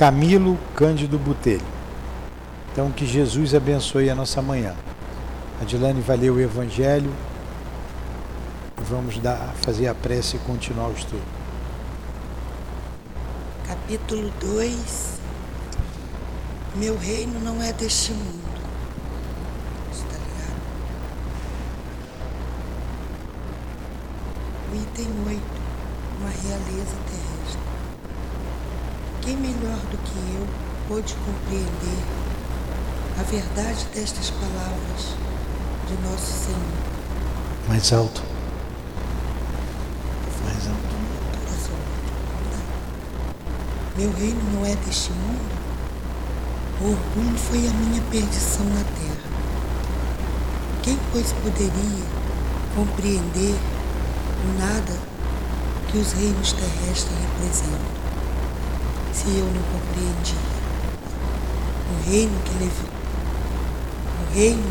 Camilo Cândido Botelho. Então, que Jesus abençoe a nossa manhã. A Dilane vai ler o Evangelho. Vamos dar, fazer a prece e continuar o estudo. Capítulo 2 Meu reino não é deste mundo. Está ligado? O item 8 Uma realeza. Quem melhor do que eu pôde compreender a verdade destas palavras de nosso Senhor? Mais alto. Mais alto. Meu reino não é deste mundo. O orgulho foi a minha perdição na terra. Quem, pois, poderia compreender o nada que os reinos terrestres representam? Se eu não compreendi. O reino que levei, o reino,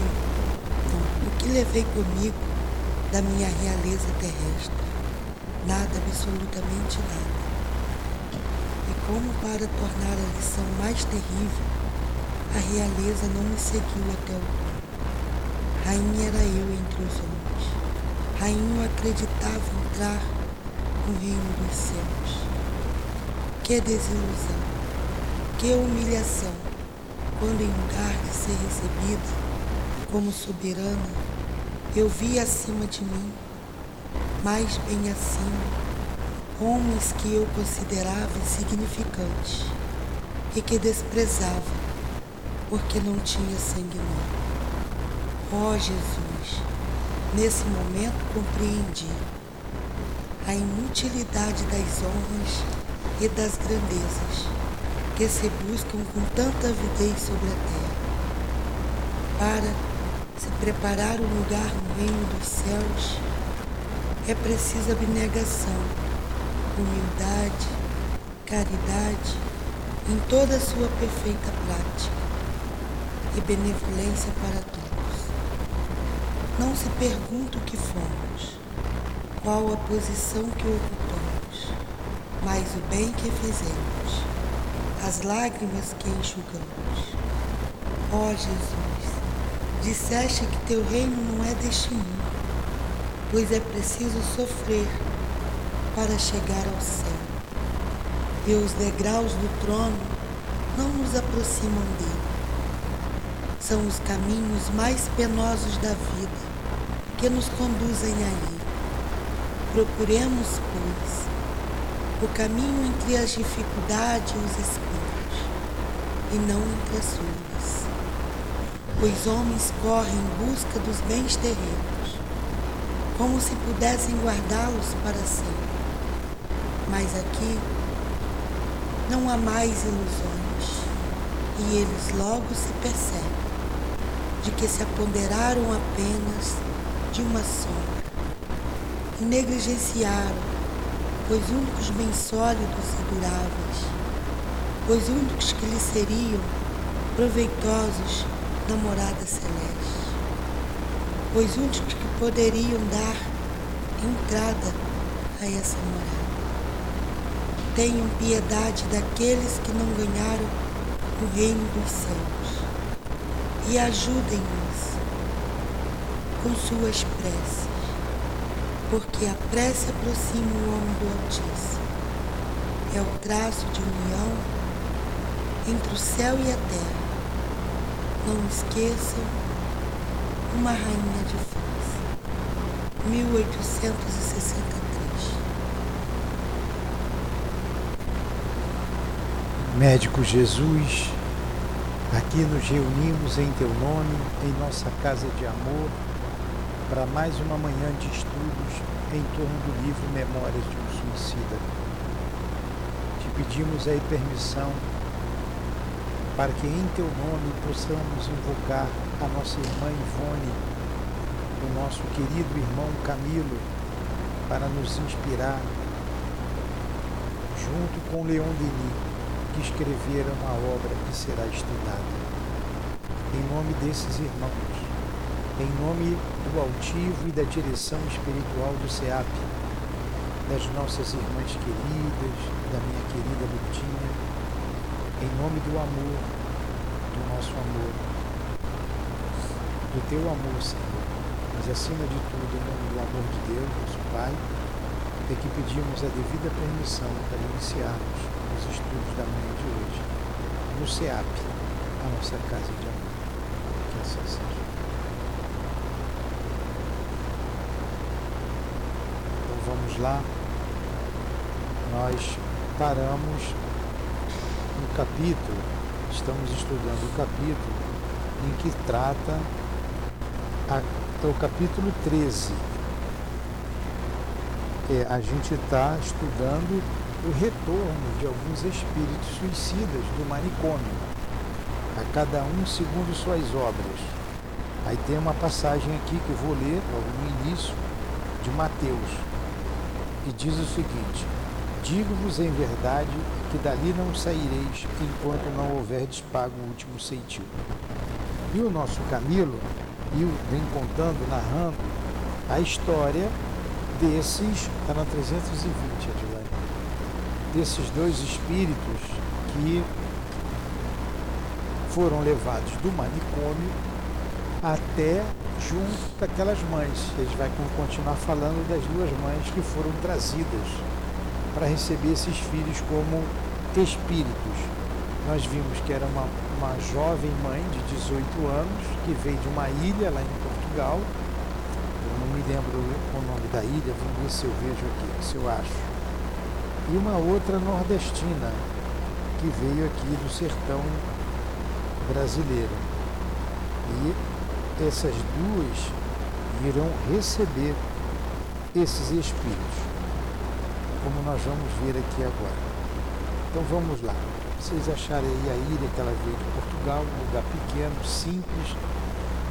não, o que levei comigo da minha realeza terrestre, nada, absolutamente nada. E como para tornar a lição mais terrível, a realeza não me seguiu até o fim. Rainha era eu entre os homens. Rainha acreditava entrar no reino dos céus. Que desilusão, que humilhação, quando em lugar de ser recebida como soberana, eu vi acima de mim, mais bem acima, homens que eu considerava insignificantes e que desprezava, porque não tinha sangue novo. Ó oh, Jesus, nesse momento compreendi a inutilidade das honras e das grandezas que se buscam com tanta avidez sobre a terra, para se preparar um lugar no reino dos céus, é preciso abnegação, humildade, caridade em toda a sua perfeita prática e benevolência para todos. Não se pergunta o que fomos, qual a posição que ocupamos mas o bem que fizemos, as lágrimas que enxugamos. Ó Jesus, disseste que teu reino não é deste mundo, pois é preciso sofrer para chegar ao céu. E os degraus do trono não nos aproximam dele. São os caminhos mais penosos da vida que nos conduzem a ele. Procuremos, pois, o caminho entre as dificuldades e os espinhos, e não entre as flores. Os homens correm em busca dos bens terrenos, como se pudessem guardá-los para sempre. Mas aqui não há mais ilusões, e eles logo se percebem de que se apoderaram apenas de uma sombra e negligenciaram os únicos bem sólidos e duráveis, os únicos que lhe seriam proveitosos na morada celeste, os únicos que poderiam dar entrada a essa morada. Tenham piedade daqueles que não ganharam o reino dos céus e ajudem-nos com suas preces porque a prece aproxima o homem do Altíssimo. É o traço de união entre o céu e a terra. Não esqueçam uma rainha de força. 1863. Médico Jesus, aqui nos reunimos em teu nome, em nossa casa de amor para mais uma manhã de estudos em torno do livro Memórias de um Suicida. Te pedimos aí permissão para que em teu nome possamos invocar a nossa irmã Ivone, o nosso querido irmão Camilo, para nos inspirar, junto com Leon Denis, que escreveram a obra que será estudada. Em nome desses irmãos, em nome do altivo e da direção espiritual do SEAP, das nossas irmãs queridas, da minha querida Lutinha, em nome do amor, do nosso amor, do teu amor, Senhor, mas acima de tudo, em nome do amor de Deus, nosso Pai, é que pedimos a devida permissão para iniciarmos os estudos da manhã de hoje, no CEAP, a nossa casa de amor. Que assim seja. Vamos lá. Nós paramos no capítulo, estamos estudando o capítulo em que trata a, o capítulo 13. É, a gente está estudando o retorno de alguns espíritos suicidas do manicômio, a cada um segundo suas obras. Aí tem uma passagem aqui que eu vou ler logo no início de Mateus, e diz o seguinte: Digo-vos em verdade que dali não saireis enquanto não houverdes pago o último ceitil. E o nosso Camilo vem contando, narrando a história desses, está na 320, Adilane, desses dois espíritos que foram levados do manicômio até junto daquelas mães. Eles vai continuar falando das duas mães que foram trazidas para receber esses filhos como espíritos. Nós vimos que era uma, uma jovem mãe de 18 anos que veio de uma ilha lá em Portugal. Eu não me lembro o nome da ilha, vamos ver se eu vejo aqui, se eu acho. E uma outra nordestina que veio aqui do sertão brasileiro. E essas duas irão receber esses espíritos como nós vamos ver aqui agora. Então vamos lá. Vocês acharem aí a ilha que ela veio de Portugal, um lugar pequeno, simples,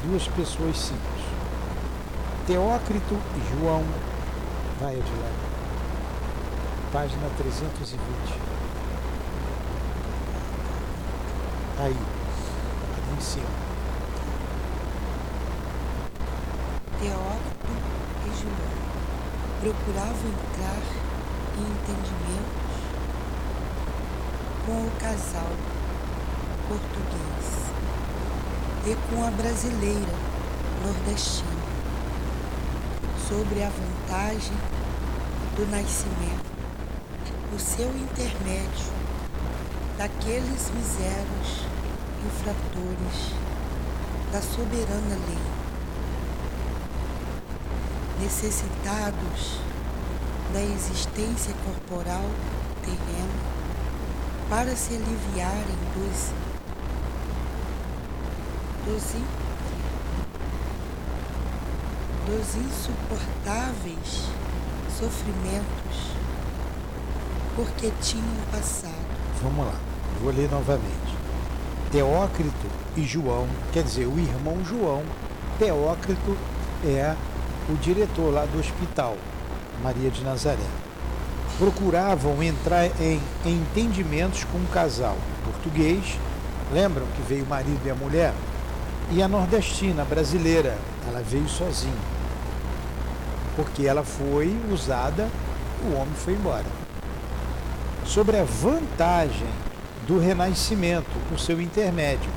duas pessoas simples. Teócrito e João. Vai adiante. Página 320. Aí, ali em cima. Teócrito e João procuravam entrar entendimentos com o casal português e com a brasileira nordestina sobre a vantagem do nascimento, o seu intermédio daqueles miseros infratores da soberana lei, necessitados da existência corporal terrena para se aliviarem dos, dos, dos insuportáveis sofrimentos porque tinham passado. Vamos lá, vou ler novamente. Teócrito e João, quer dizer, o irmão João, Teócrito é o diretor lá do hospital, Maria de Nazaré. Procuravam entrar em entendimentos com um casal português, lembram que veio o marido e a mulher? E a nordestina, brasileira, ela veio sozinha. Porque ela foi usada, o homem foi embora. Sobre a vantagem do renascimento, o seu intermédio,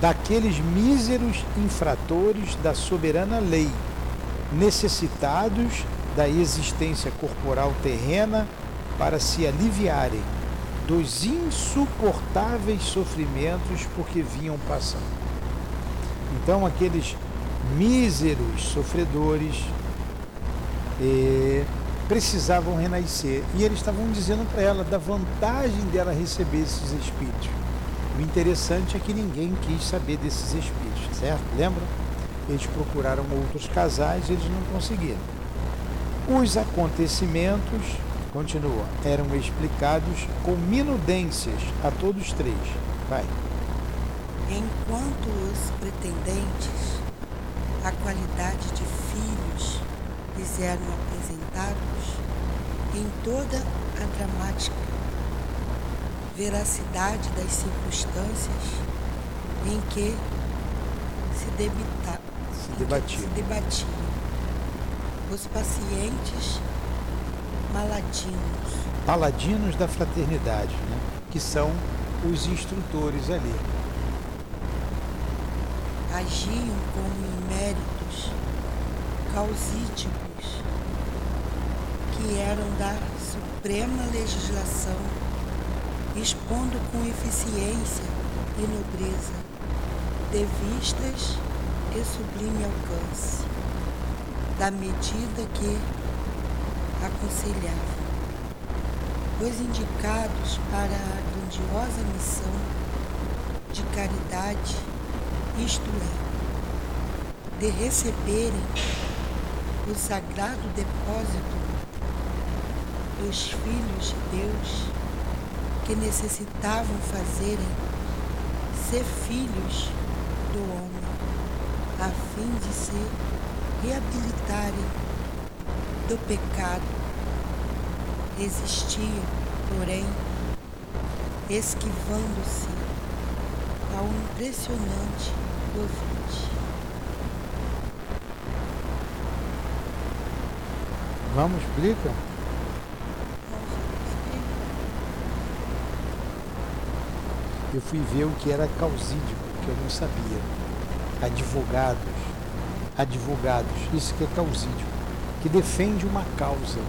daqueles míseros infratores da soberana lei necessitados da existência corporal terrena para se aliviarem dos insuportáveis sofrimentos por que vinham passando. Então, aqueles míseros sofredores eh, precisavam renascer e eles estavam dizendo para ela da vantagem dela receber esses espíritos. O interessante é que ninguém quis saber desses espíritos, certo? Lembra? Eles procuraram outros casais e eles não conseguiram. Os acontecimentos, continua, eram explicados com minudências a todos três. Vai. Enquanto os pretendentes à qualidade de filhos lhes eram apresentados em toda a dramática veracidade das circunstâncias em que se debitavam debatiam. Se debatiam. Os pacientes maladinos. Paladinos da fraternidade, né? que são os instrutores ali. Agiam como eméritos causídicos que eram da suprema legislação, expondo com eficiência e nobreza de vistas e sublime alcance, da medida que aconselhavam, os indicados para a grandiosa missão de caridade, isto é, de receberem o sagrado depósito dos filhos de Deus que necessitavam fazerem ser filhos do homem, a fim de se reabilitarem do pecado. Resistiam, porém, esquivando-se ao impressionante convite. Vamos, explica? Eu fui ver o que era causídico, que eu não sabia. Advogados, advogados, isso que é causídico, que defende uma causa.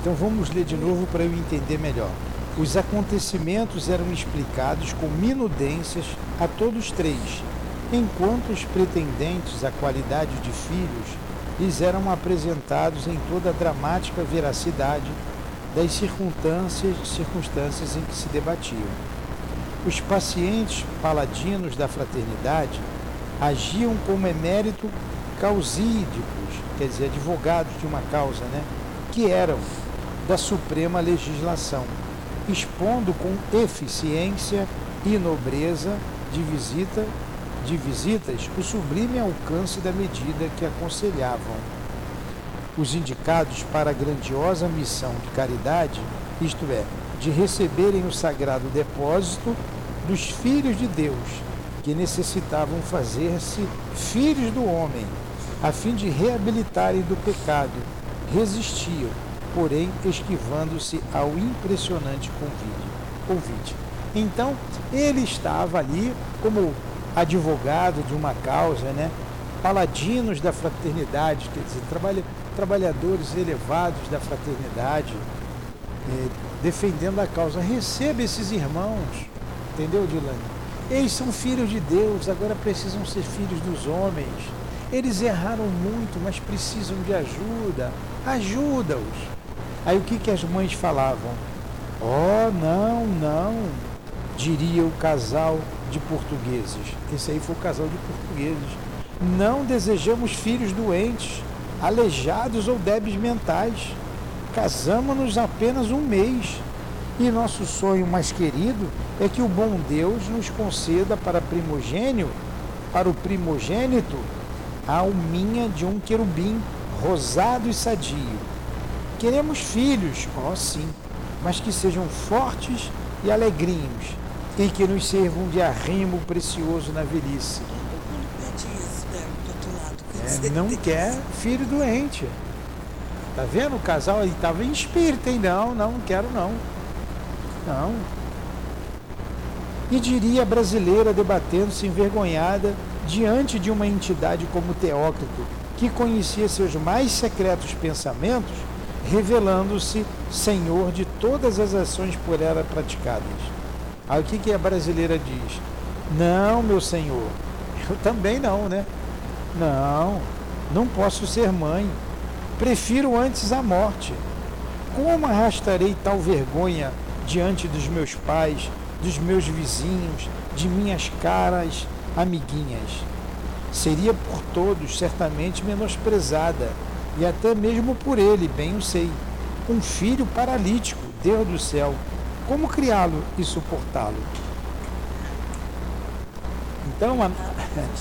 Então vamos ler de novo para eu entender melhor. Os acontecimentos eram explicados com minudências a todos três, enquanto os pretendentes à qualidade de filhos lhes eram apresentados em toda a dramática veracidade das circunstâncias, circunstâncias em que se debatiam. Os pacientes paladinos da fraternidade agiam como emérito causídicos, quer dizer, advogados de uma causa, né? que eram da suprema legislação, expondo com eficiência e nobreza de visita de visitas o sublime alcance da medida que aconselhavam. Os indicados para a grandiosa missão de caridade, isto é, de receberem o sagrado depósito dos filhos de Deus, que necessitavam fazer-se filhos do homem, a fim de reabilitarem do pecado, resistiam, porém esquivando-se ao impressionante convite. Então, ele estava ali como advogado de uma causa, né? paladinos da fraternidade, quer dizer, trabalha, trabalhadores elevados da fraternidade, é, defendendo a causa. Receba esses irmãos, entendeu, Dilane? Eles são filhos de Deus, agora precisam ser filhos dos homens. Eles erraram muito, mas precisam de ajuda. Ajuda-os. Aí o que, que as mães falavam? Oh, não, não, diria o casal de portugueses. Esse aí foi o casal de portugueses. Não desejamos filhos doentes, aleijados ou débeis mentais. Casamos-nos apenas um mês. E nosso sonho mais querido é que o bom Deus nos conceda para primogênio, para o primogênito, a alminha de um querubim rosado e sadio. Queremos filhos, ó oh, sim, mas que sejam fortes e alegrinhos, e que nos sirvam de arrimo precioso na velhice. É, não quer filho doente. Tá vendo? O casal aí estava em espírito, hein? Não, não, não quero não. Não. E diria a brasileira debatendo-se envergonhada diante de uma entidade como Teócrito, que conhecia seus mais secretos pensamentos, revelando-se senhor de todas as ações por ela praticadas. Aí o que, que a brasileira diz? Não, meu senhor, eu também não, né? Não, não posso ser mãe. Prefiro antes a morte. Como arrastarei tal vergonha diante dos meus pais, dos meus vizinhos, de minhas caras amiguinhas? Seria por todos certamente menosprezada, e até mesmo por ele, bem o sei. Um filho paralítico, Deus do céu, como criá-lo e suportá-lo? Então, a,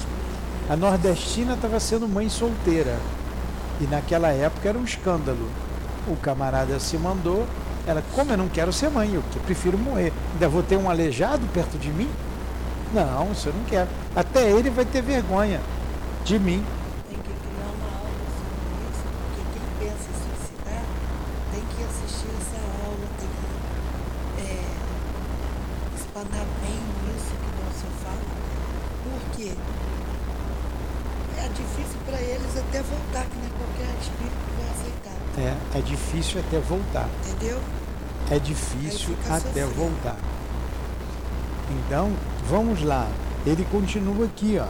a nordestina estava sendo mãe solteira. E naquela época era um escândalo. O camarada se mandou, ela, como eu não quero ser mãe, eu prefiro morrer. Ainda vou ter um aleijado perto de mim? Não, isso eu não quero. Até ele vai ter vergonha de mim. espanar bem isso que você fala, porque é difícil para eles até voltar, que é qualquer espírito vai aceitar. É, é difícil até voltar. Entendeu? É difícil até sofrendo. voltar. Então, vamos lá. Ele continua aqui, ó.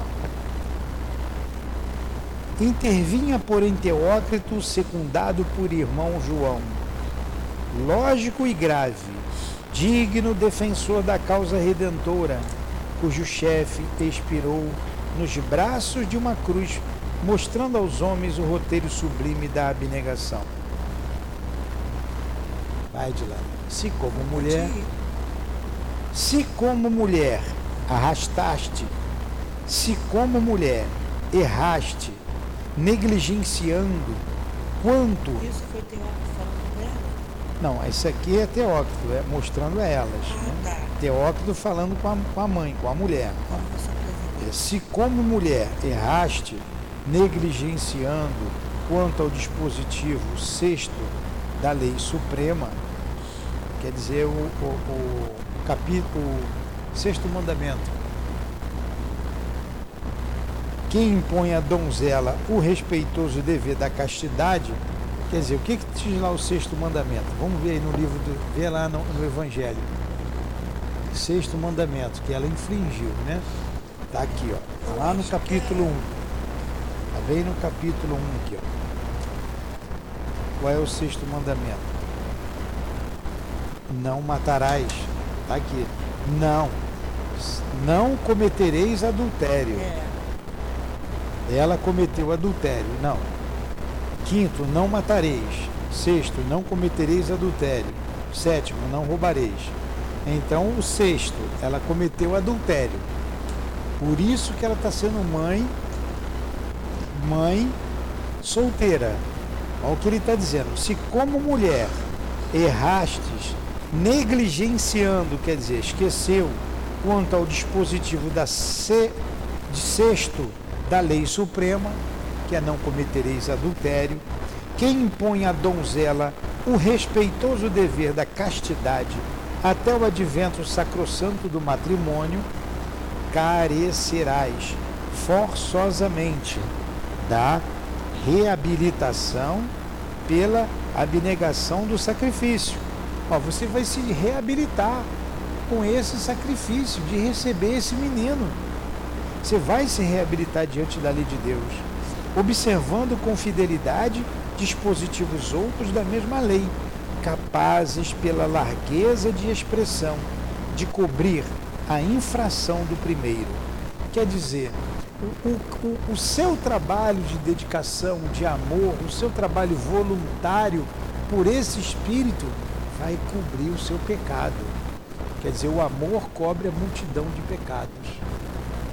Intervinha, porém, Teócrito, secundado por irmão João. Lógico e grave, digno defensor da causa redentora, cujo chefe expirou nos braços de uma cruz, mostrando aos homens o roteiro sublime da abnegação. Vai de lá. Se como mulher, se como mulher arrastaste, se como mulher erraste, negligenciando, quanto. Isso foi Teócrito falando com ela? Não, isso aqui é Teócrito, é mostrando a elas. né? Ah, tá. Teócrito falando com a, com a mãe, com a mulher. É, Se como mulher erraste, negligenciando quanto ao dispositivo sexto da lei suprema, quer dizer, o, o, o capítulo, o sexto mandamento, que impõe à donzela o respeitoso dever da castidade, quer dizer, o que, que diz lá o sexto mandamento? Vamos ver aí no livro, do, vê lá no, no Evangelho. Sexto mandamento, que ela infringiu, né? Tá aqui, ó. Tá lá no capítulo 1. Tá bem no capítulo 1 aqui, ó. Qual é o sexto mandamento? Não matarás. Tá aqui. Não. Não cometereis adultério. É, Ela cometeu adultério. Não. Quinto, não matareis. Sexto, não cometereis adultério. Sétimo, não roubareis. Então, o sexto, ela cometeu adultério. Por isso que ela está sendo mãe, mãe solteira. Olha o que ele está dizendo. Se como mulher errastes, negligenciando, quer dizer, esqueceu quanto ao dispositivo da se, de sexto da lei suprema, que é não cometereis adultério, quem impõe à donzela o respeitoso dever da castidade até o advento sacrossanto do matrimônio, carecerás forçosamente da reabilitação pela abnegação do sacrifício. Ó, você vai se reabilitar com esse sacrifício de receber esse menino. Você vai se reabilitar diante da lei de Deus, observando com fidelidade dispositivos outros da mesma lei, capazes pela largueza de expressão de cobrir a infração do primeiro. Quer dizer, o, o, o seu trabalho de dedicação, de amor, o seu trabalho voluntário por esse espírito vai cobrir o seu pecado. Quer dizer, o amor cobre a multidão de pecados.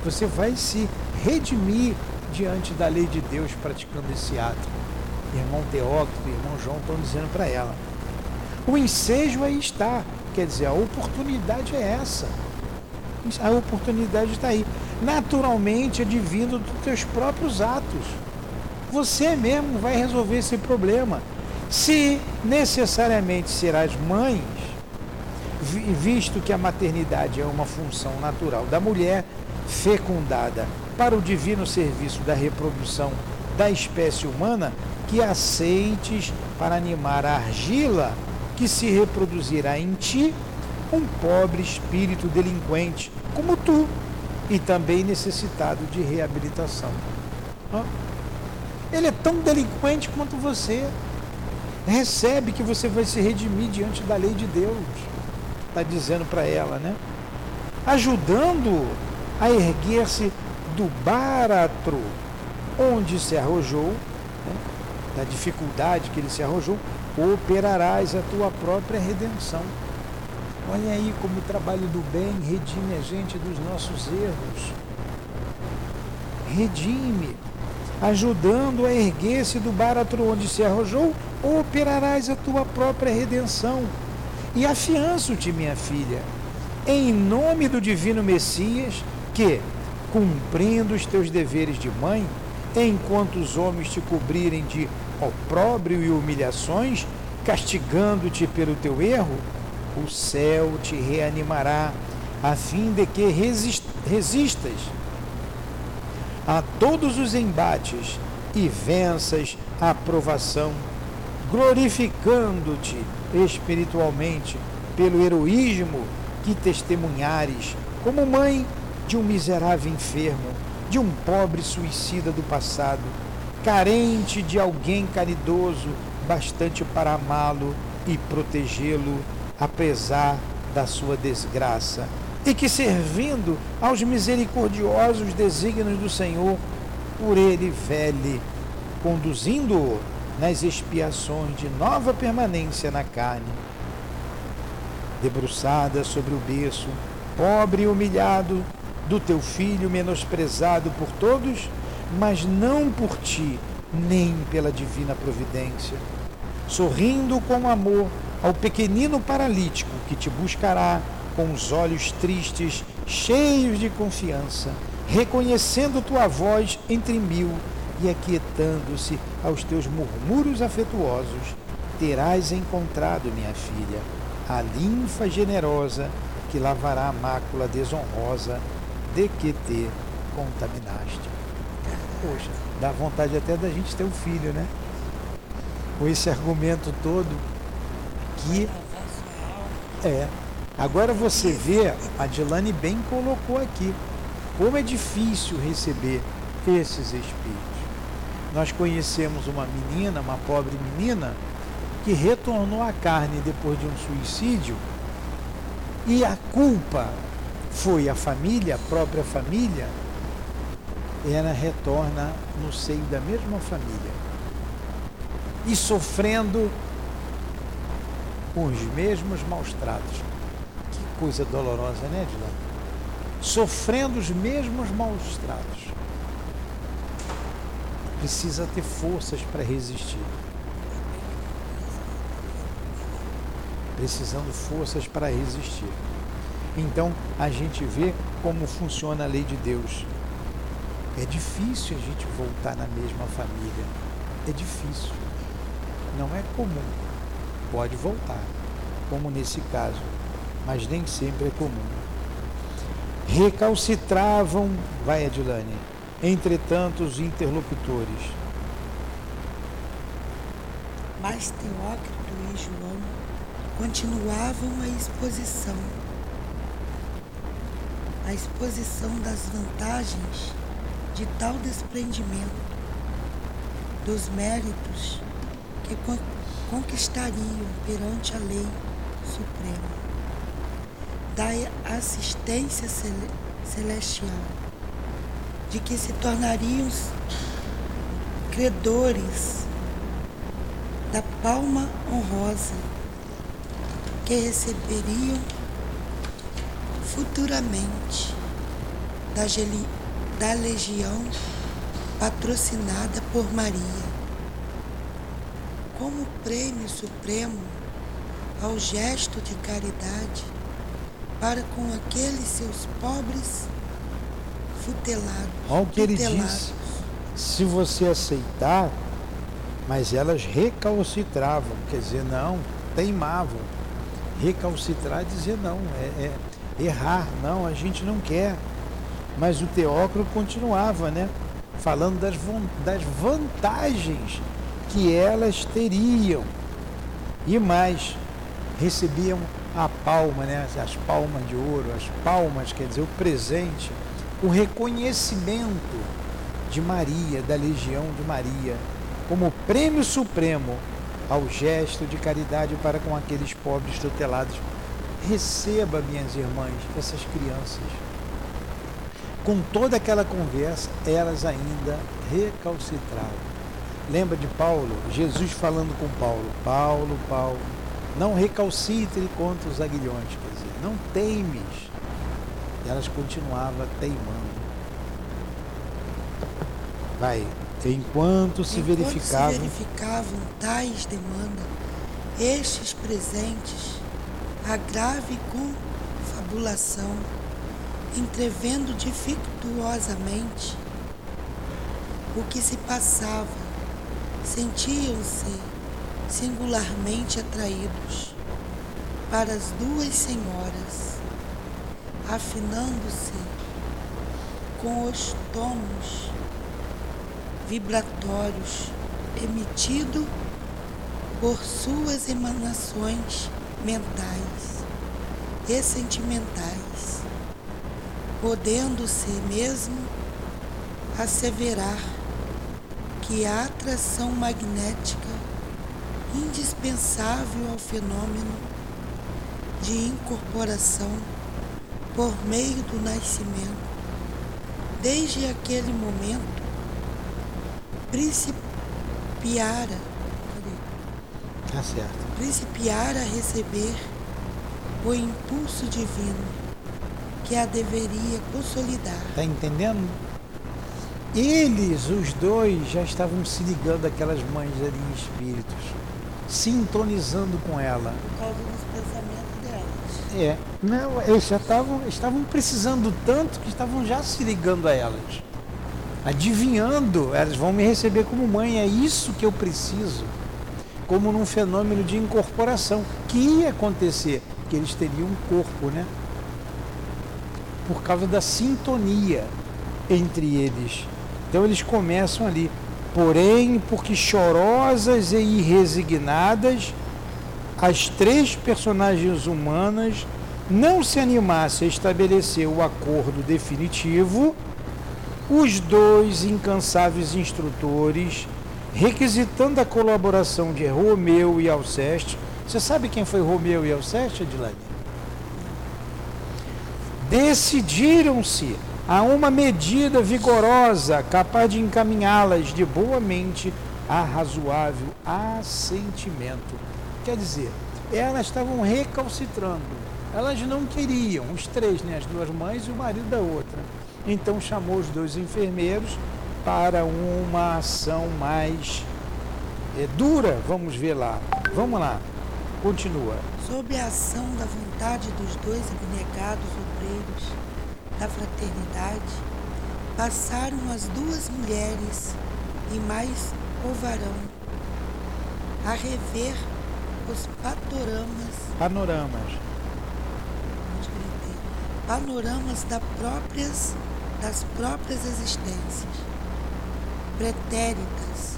Você vai se redimir diante da lei de Deus praticando esse ato. Irmão Teócrito e irmão João estão dizendo para ela. O ensejo aí está. Quer dizer, a oportunidade é essa. A oportunidade está aí. Naturalmente advindo dos teus próprios atos. Você mesmo vai resolver esse problema. Se necessariamente serás mãe, vi- visto que a maternidade é uma função natural da mulher fecundada para o divino serviço da reprodução da espécie humana, que aceites para animar a argila que se reproduzirá em ti um pobre espírito delinquente como tu e também necessitado de reabilitação. Ele é tão delinquente quanto você. Recebe que você vai se redimir diante da lei de Deus. Está dizendo para ela, né? Ajudando a erguer-se do báratro onde se arrojou, né? da dificuldade que ele se arrojou, operarás a tua própria redenção. Olha aí como o trabalho do bem redime a gente dos nossos erros. Redime, ajudando a erguer-se do báratro onde se arrojou, operarás a tua própria redenção. E afianço-te, minha filha, em nome do divino Messias, que, cumprindo os teus deveres de mãe, enquanto os homens te cobrirem de opróbrio e humilhações, castigando-te pelo teu erro, o céu te reanimará a fim de que resistas a todos os embates e venças a provação, glorificando-te espiritualmente pelo heroísmo que testemunhares como mãe de um miserável enfermo, de um pobre suicida do passado, carente de alguém caridoso bastante para amá-lo e protegê-lo, apesar da sua desgraça, e que, servindo aos misericordiosos desígnios do Senhor, por ele vele, conduzindo-o nas expiações de nova permanência na carne. Debruçada sobre o berço, pobre e humilhado, do teu filho menosprezado por todos, mas não por ti, nem pela divina providência. Sorrindo com amor ao pequenino paralítico que te buscará com os olhos tristes, cheios de confiança, reconhecendo tua voz entre mil e aquietando-se aos teus murmúrios afetuosos, terás encontrado, minha filha, a linfa generosa que lavará a mácula desonrosa de que te contaminaste. Poxa, dá vontade até da gente ter um filho, né? Com esse argumento todo que é. Agora você vê, a Dilane bem colocou aqui, como é difícil receber esses espíritos. Nós conhecemos uma menina, uma pobre menina, que retornou à carne depois de um suicídio e a culpa foi a família, a própria família, ela retorna no seio da mesma família e sofrendo os mesmos maus tratos. Que coisa dolorosa, né, Edilão? Sofrendo os mesmos maus tratos. Precisa ter forças para resistir. precisando forças para resistir. Então a gente vê como funciona a lei de Deus. É difícil a gente voltar na mesma família. É difícil. Não é comum. Pode voltar, como nesse caso, mas nem sempre é comum. Recalcitravam, vai Adilane, entretanto os interlocutores. Mas Teócrito e João continuavam a exposição. A exposição das vantagens de tal desprendimento, dos méritos que conquistariam perante a lei suprema, da assistência celestial, de que se tornariam credores da palma honrosa que receberiam futuramente da, da legião patrocinada por Maria, como prêmio supremo ao gesto de caridade para com aqueles seus pobres futelados. Olha o que ele diz. Se você aceitar, mas elas recalcitravam, quer dizer, não, teimavam recalcitrar e dizer não, é, é, errar, não, a gente não quer. Mas o Teócrito continuava, né? Falando das, das vantagens que elas teriam. E mais, recebiam a palma, né? as palmas de ouro, as palmas, quer dizer, o presente, o reconhecimento de Maria, da legião de Maria, como prêmio supremo ao gesto de caridade para com aqueles pobres tutelados. Receba, minhas irmãs, essas crianças. Com toda aquela conversa, elas ainda recalcitravam. Lembra de Paulo? Jesus falando com Paulo: Paulo, Paulo, não recalcitre contra os aguilhões, quer dizer, não teimes. E elas continuavam teimando. Vai, Enquanto se Enquanto verificavam, se verificavam tais demandas, estes presentes, a grave confabulação, entrevendo dificultuosamente o que se passava, sentiam-se singularmente atraídos para as duas senhoras afinando-se com os tons vibratórios emitidos por suas emanações mentais e sentimentais, podendo-se mesmo asseverar que a atração magnética indispensável ao fenômeno de incorporação por meio do nascimento, desde aquele momento, principiara, tá certo. principiara a receber o impulso divino que a deveria consolidar. Tá entendendo? Eles, os dois, já estavam se ligando àquelas mães ali em espíritos, sintonizando com ela. Por causa dos pensamentos delas. É, não, eles já estavam, estavam precisando tanto que estavam já se ligando a elas, adivinhando, elas vão me receber como mãe, é isso que eu preciso, como num fenômeno de incorporação, que ia acontecer, que eles teriam um corpo, né? Por causa da sintonia entre eles. Então eles começam ali, porém, porque chorosas e irresignadas, as três personagens humanas não se animassem a estabelecer o acordo definitivo, os dois incansáveis instrutores, requisitando a colaboração de Romeu e Alceste. Você sabe quem foi Romeu e Alceste, Adilane? Decidiram-se a uma medida vigorosa capaz de encaminhá-las de boa mente a razoável assentimento. Quer dizer, elas estavam recalcitrando. Elas não queriam, os três, né, as duas mães e o marido da outra. Então chamou os dois enfermeiros para uma ação mais é, dura. Vamos ver lá. Vamos lá. Continua. Sob a ação da vontade dos dois abnegados obreiros da fraternidade, passaram as duas mulheres e mais o varão a rever os panoramas, Panoramas. panoramas da próprias, das próprias existências, pretéritas,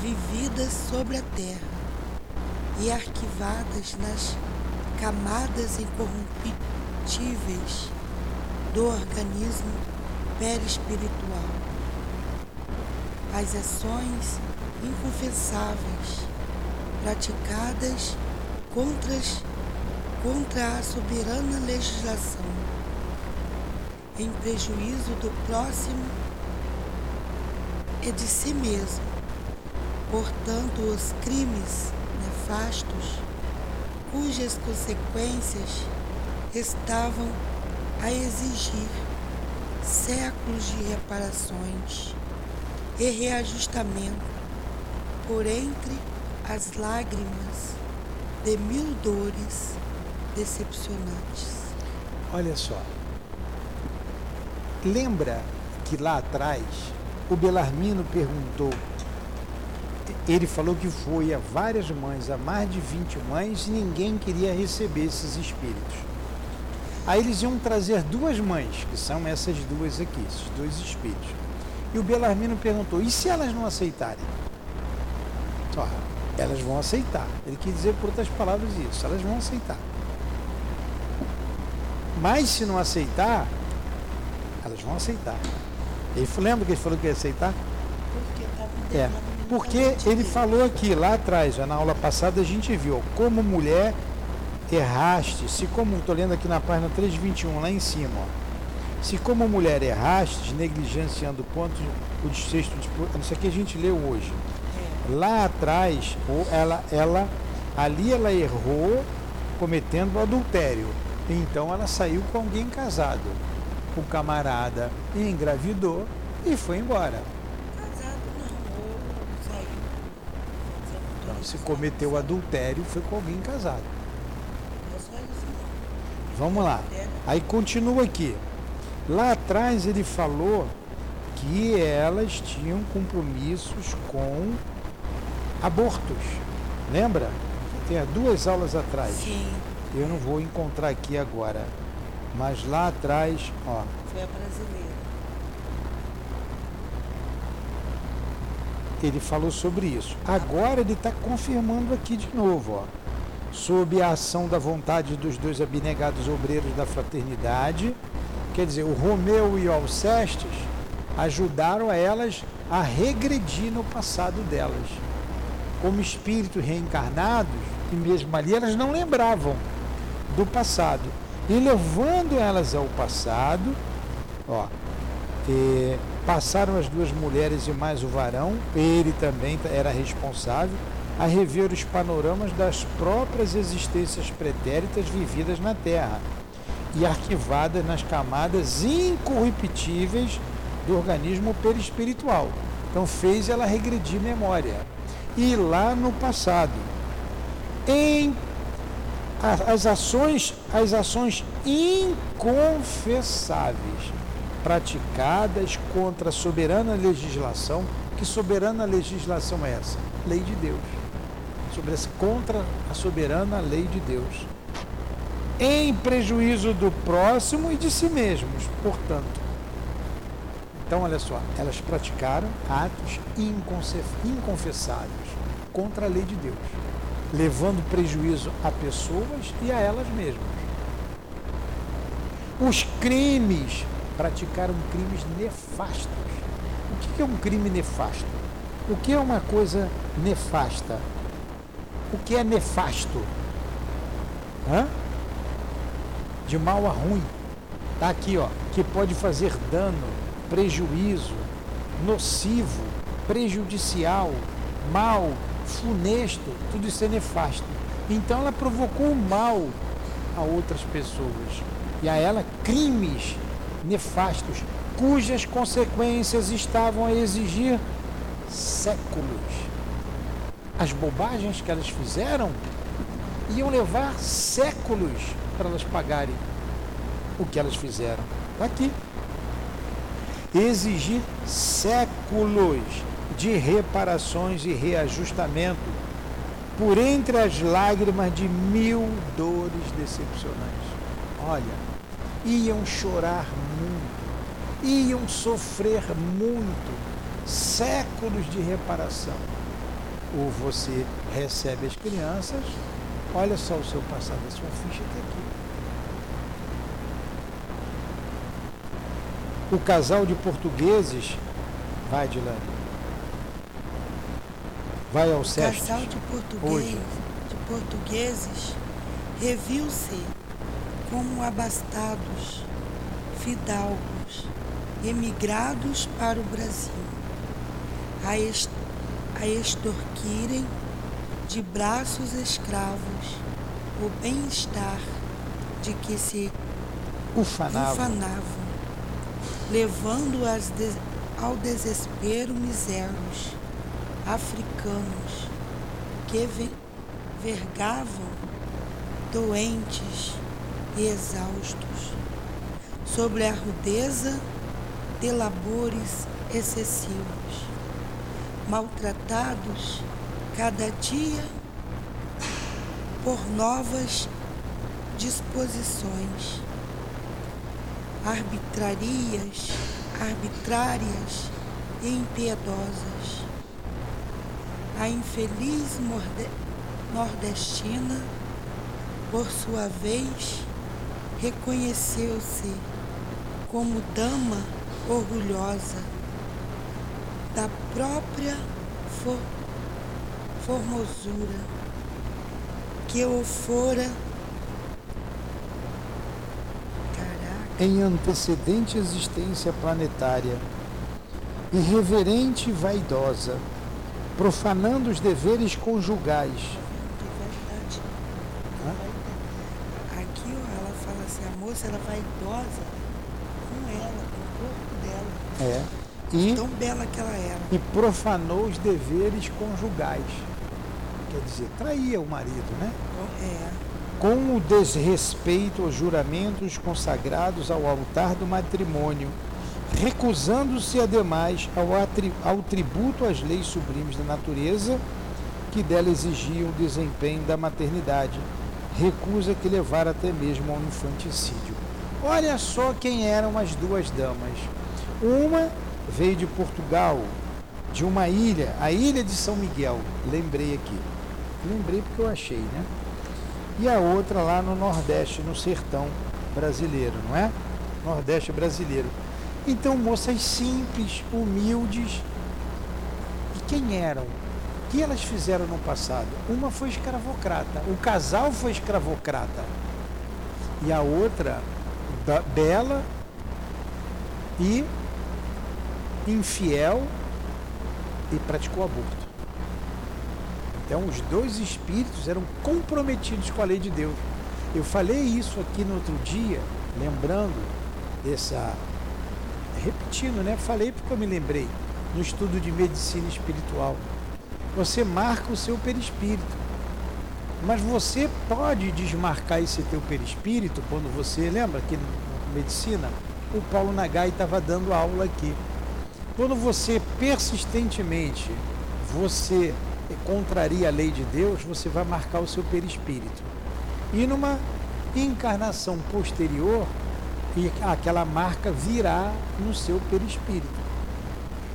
vividas sobre a terra e arquivadas nas camadas incorruptíveis do organismo perispiritual. As ações inconfessáveis praticadas contra, contra a soberana legislação, em prejuízo do próximo e de si mesmo. Portanto, os crimes nefastos, cujas consequências estavam a exigir séculos de reparações e reajustamento por entre as lágrimas de mil dores decepcionantes. Olha só. Lembra que lá atrás o Belarmino perguntou. Ele falou que foi a várias mães, a mais de 20 mães, e ninguém queria receber esses espíritos. Aí eles iam trazer duas mães, que são essas duas aqui, esses dois espíritos. E o Belarmino perguntou: e se elas não aceitarem? Ó, elas vão aceitar. Ele quis dizer, por outras palavras, isso: elas vão aceitar. Mas se não aceitar, elas vão aceitar. Ele lembra que ele falou que ia aceitar? Porque É, porque ele falou aqui, lá atrás, já na aula passada a gente viu, como mulher erraste, se como, estou lendo aqui na página 321, lá em cima, ó, se como mulher erraste, negligenciando pontos, o desfecho, isso aqui a gente leu hoje. É, Lá atrás, ou ela, ela, ali ela errou cometendo adultério. Então ela saiu com alguém casado. O camarada engravidou e foi embora. Então, se cometeu adultério, foi com alguém casado. É só isso não. Vamos lá. Aí continua aqui. Lá atrás ele falou que elas tinham compromissos com abortos. Lembra? Tem há duas aulas atrás. Sim. Eu não vou encontrar aqui agora. Mas lá atrás, ó. Foi a brasileira. Ele falou sobre isso. Agora ele está confirmando aqui de novo, ó. Sob a ação da vontade dos dois abnegados obreiros da fraternidade, quer dizer, o Romeu e o Alcestes ajudaram elas a regredir no passado delas. Como espíritos reencarnados, e mesmo ali elas não lembravam do passado. E levando elas ao passado, ó, passaram as duas mulheres e mais o varão, ele também era responsável, a rever os panoramas das próprias existências pretéritas vividas na Terra e arquivadas nas camadas incorruptíveis do organismo perispiritual. Então fez ela regredir memória. E lá no passado, em as ações, as ações inconfessáveis praticadas contra a soberana legislação. Que soberana legislação é essa? Lei de Deus. Sobre essa, contra a soberana lei de Deus. Em prejuízo do próximo e de si mesmos, portanto. Então, olha só, elas praticaram atos inconfessáveis contra a lei de Deus levando prejuízo a pessoas e a elas mesmas. Os crimes praticaram crimes nefastos. O que é um crime nefasto? O que é uma coisa nefasta? O que é nefasto? Hã? De mal a ruim. Está aqui, ó, que pode fazer dano, prejuízo, nocivo, prejudicial, mal, funesto, tudo isso é nefasto. Então ela provocou mal a outras pessoas e a ela crimes nefastos, cujas consequências estavam a exigir séculos. As bobagens que elas fizeram iam levar séculos para elas pagarem o que elas fizeram. Está aqui. Exigir séculos de reparações e reajustamento, por entre as lágrimas de mil dores decepcionantes. Olha, iam chorar muito, iam sofrer muito, séculos de reparação. Ou você recebe as crianças, olha só o seu passado, a sua ficha está aqui. O casal de portugueses, vai, Dilane, vai ao SESC. Casal de, português, de portugueses reviu-se como abastados, fidalgos, emigrados para o Brasil, a, est a extorquirem de braços escravos o bem-estar de que se ufanavam, ufanavam levando-as de, ao desespero miseros africanos que vergavam doentes e exaustos. Sobre a rudeza de labores excessivos, maltratados cada dia por novas disposições arbitrarias, arbitrárias e impiedosas. A infeliz nordestina, por sua vez, reconheceu-se como dama orgulhosa própria for formosura que o fora Caraca. em antecedente existência planetária, irreverente e vaidosa profanando os deveres conjugais. Aqui ó, ela fala assim, a moça ela vai idosa com ela, com o corpo dela. É. E, tão bela que ela era. E profanou os deveres conjugais. Quer dizer, traía o marido, né? É. Com o desrespeito aos juramentos consagrados ao altar do matrimônio recusando-se ademais ao, ao tributo às leis sublimes da natureza que dela exigiam o desempenho da maternidade, recusa que levara até mesmo ao infanticídio. Olha só quem eram as duas damas. Uma veio de Portugal, de uma ilha, a ilha de São Miguel, lembrei aqui. Lembrei porque eu achei, né? E a outra lá no Nordeste, no sertão brasileiro, não é? Nordeste brasileiro. Então, moças simples, humildes. E quem eram? O que elas fizeram no passado? Uma foi escravocrata, o casal foi escravocrata. E a outra, bela e infiel e praticou aborto. Então, os dois espíritos eram comprometidos com a lei de Deus. Eu falei isso aqui no outro dia, lembrando dessa. Repetindo, né? Falei porque eu me lembrei, no estudo de medicina espiritual. Você marca o seu perispírito. Mas você pode desmarcar esse teu perispírito quando você. Lembra que na medicina o Paulo Nagai estava dando aula aqui. Quando você persistentemente você contraria a lei de Deus, você vai marcar o seu perispírito. E numa encarnação posterior, e aquela marca virá no seu perispírito.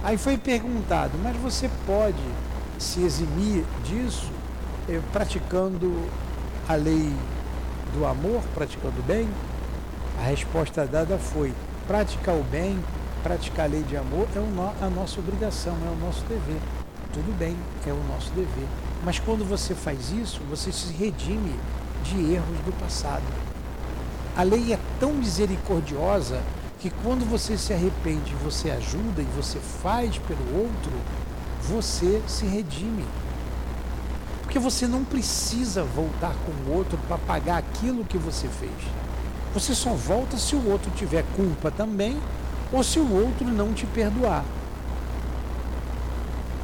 Aí foi perguntado, mas você pode se eximir disso eh, praticando a lei do amor, praticando o bem? A resposta dada foi: praticar o bem, praticar a lei de amor é a nossa obrigação, é o nosso dever. Tudo bem, é o nosso dever. Mas quando você faz isso, você se redime de erros do passado. A lei é tão misericordiosa que quando você se arrepende, você ajuda e você faz pelo outro, você se redime. Porque você não precisa voltar com o outro para pagar aquilo que você fez. Você só volta se o outro tiver culpa também ou se o outro não te perdoar.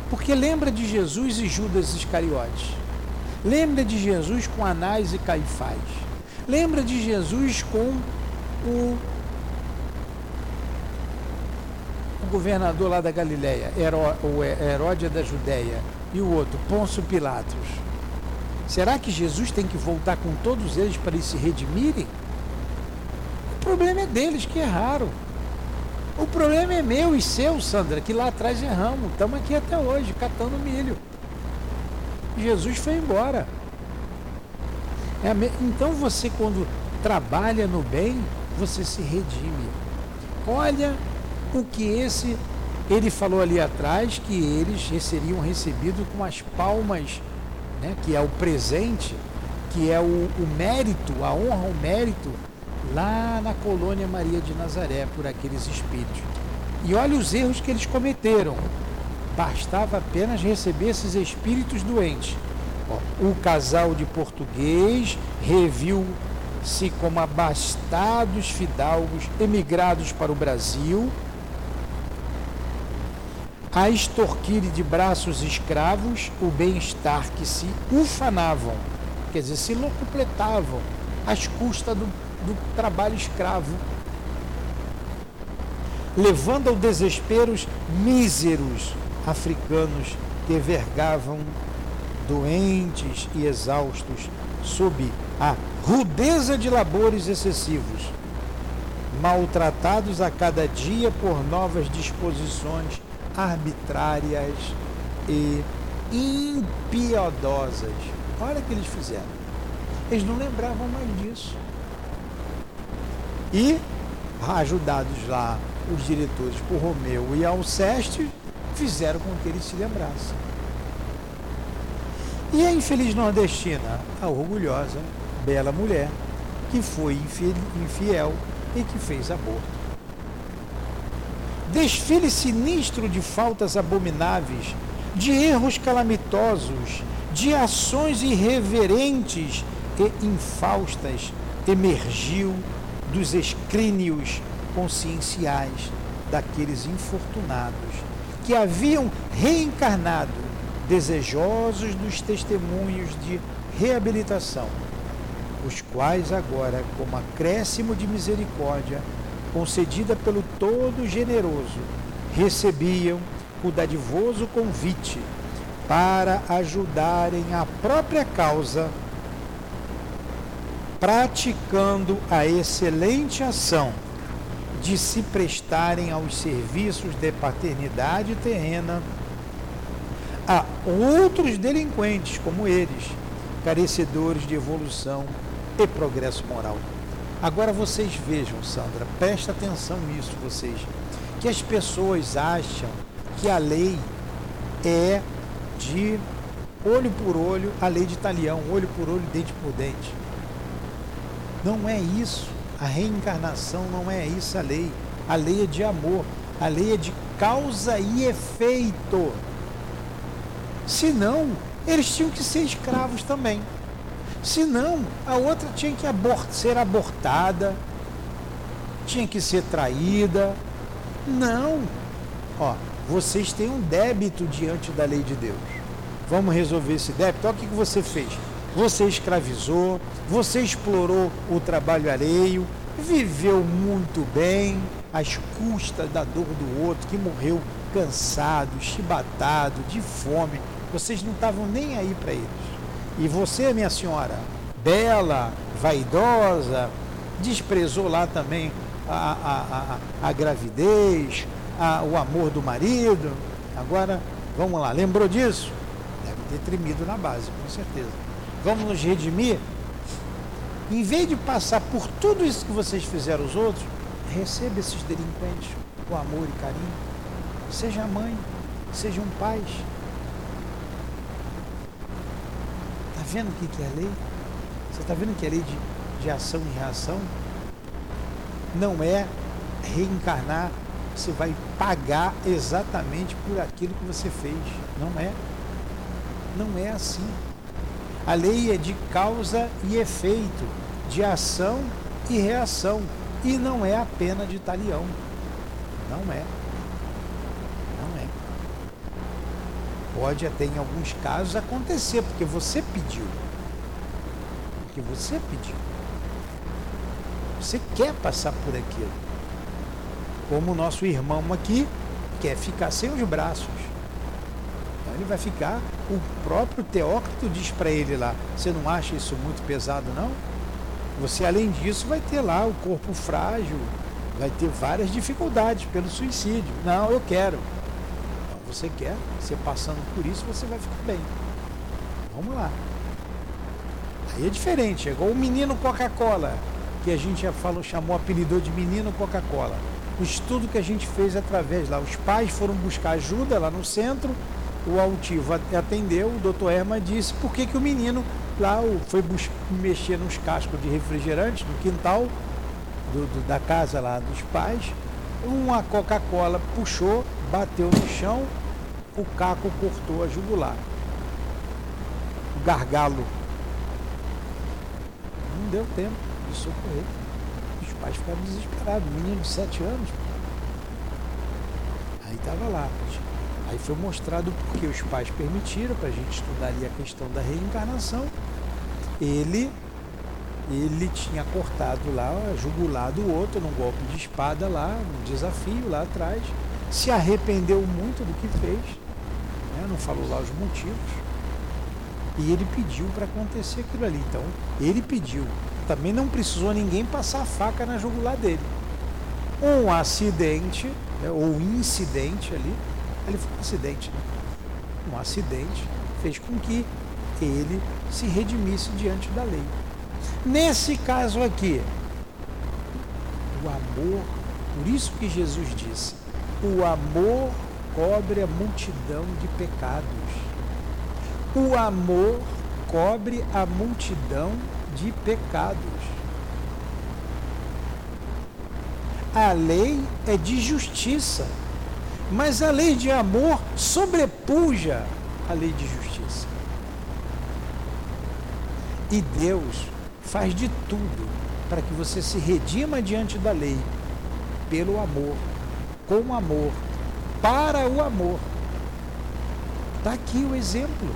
Porque lembra de Jesus e Judas Iscariotes. Lembra de Jesus com Anás e Caifás. Lembra de Jesus com o, o governador lá da Galileia, o Heródia da Judéia, e o outro, Pôncio Pilatos. Será que Jesus tem que voltar com todos eles para eles se redimirem? O problema é deles que erraram. O problema é meu e seu, Sandra, que lá atrás erramos. Estamos aqui até hoje, catando milho. Jesus foi embora. É então você, quando trabalha no bem, você se redime. Olha o que esse, ele falou ali atrás, que eles seriam recebidos com as palmas, né, que é o presente, que é o, o mérito, a honra, o mérito lá na colônia Maria de Nazaré por aqueles espíritos. E olha os erros que eles cometeram. Bastava apenas receber esses espíritos doentes. O casal de português reviu-se como abastados fidalgos emigrados para o Brasil, a extorquir de braços escravos o bem-estar que se ufanavam, quer dizer, se locupletavam às custas do do trabalho escravo, levando ao desespero os míseros africanos que vergavam doentes e exaustos sob a rudeza de labores excessivos, maltratados a cada dia por novas disposições arbitrárias e impiedosas. Olha o que eles fizeram. Eles não lembravam mais disso. E, ajudados lá os diretores por Romeu e Alceste, fizeram com que ele se lembrasse. E a infeliz nordestina, a orgulhosa, bela mulher, que foi infiel e que fez aborto. Desfile sinistro de faltas abomináveis, de erros calamitosos, de ações irreverentes e infaustas emergiu dos escrínios conscienciais daqueles infortunados que haviam reencarnado, desejosos dos testemunhos de reabilitação, os quais agora, como acréscimo de misericórdia concedida pelo Todo Generoso, recebiam o dadivoso convite para ajudarem a própria causa praticando a excelente ação de se prestarem aos serviços de paternidade terrena a outros delinquentes como eles, carecedores de evolução e progresso moral. Agora vocês vejam, Sandra, presta atenção nisso vocês, que as pessoas acham que a lei é de olho por olho, a lei de talião, olho por olho, dente por dente. Não é isso. A reencarnação não é isso a lei. A lei é de amor. A lei é de causa e efeito. Senão, eles tinham que ser escravos também. Senão, a outra tinha que abort ser abortada, tinha que ser traída. Não. Ó, vocês têm um débito diante da lei de Deus. Vamos resolver esse débito. Olha o que você fez. Você escravizou, você explorou o trabalho alheio, viveu muito bem, às custas da dor do outro, que morreu cansado, chibatado, de fome. Vocês não estavam nem aí para eles. E você, minha senhora, bela, vaidosa, desprezou lá também a, a, a, a gravidez, a, o amor do marido. Agora, vamos lá, lembrou disso? Deve ter tremido na base, com certeza vamos nos redimir, em vez de passar por tudo isso que vocês fizeram aos outros, receba esses delinquentes com amor e carinho. Seja mãe, sejam pais. Está vendo o que é lei? Você está vendo que é lei de, de ação e reação? Não é reencarnar, você vai pagar exatamente por aquilo que você fez. Não é. Não é assim. A lei é de causa e efeito, de ação e reação, e não é a pena de talião. Não é. Não é. Pode até em alguns casos acontecer, porque você pediu. Porque você pediu. Você quer passar por aquilo. Como o nosso irmão aqui quer ficar sem os braços. Ele vai ficar, o próprio Teócrito diz para ele lá, você não acha isso muito pesado não? Você além disso vai ter lá o corpo frágil, vai ter várias dificuldades pelo suicídio. Não, eu quero. Então, você quer, você passando por isso, você vai ficar bem. Vamos lá. Aí é diferente, é igual o menino Coca-Cola, que a gente já falou, chamou, apelidou de menino Coca-Cola. O estudo que a gente fez através lá, os pais foram buscar ajuda lá no centro, o altivo atendeu, o doutor Erma disse por que, que o menino lá foi mexer nos cascos de refrigerante no quintal do, do, da casa lá dos pais. Uma Coca-Cola puxou, bateu no chão, o caco cortou a jugular. O gargalo. Não deu tempo de socorrer. Os pais ficaram desesperados. Menino de sete anos. Aí estava lá. Aí foi mostrado porque os pais permitiram para a gente estudar ali a questão da reencarnação. Ele ele tinha cortado lá, jugulado o outro num golpe de espada lá, num desafio lá atrás. Se arrependeu muito do que fez, né? não falou lá os motivos. E ele pediu para acontecer aquilo ali. Então, ele pediu. Também não precisou ninguém passar a faca na jugular dele. Um acidente, né, ou incidente ali, ele foi um acidente. Um acidente fez com que ele se redimisse diante da lei. Nesse caso aqui, o amor, por isso que Jesus disse, o amor cobre a multidão de pecados. O amor cobre a multidão de pecados. A lei é de justiça. Mas a lei de amor sobrepuja a lei de justiça. E Deus faz de tudo para que você se redima diante da lei pelo amor, com amor, para o amor. Está aqui o exemplo.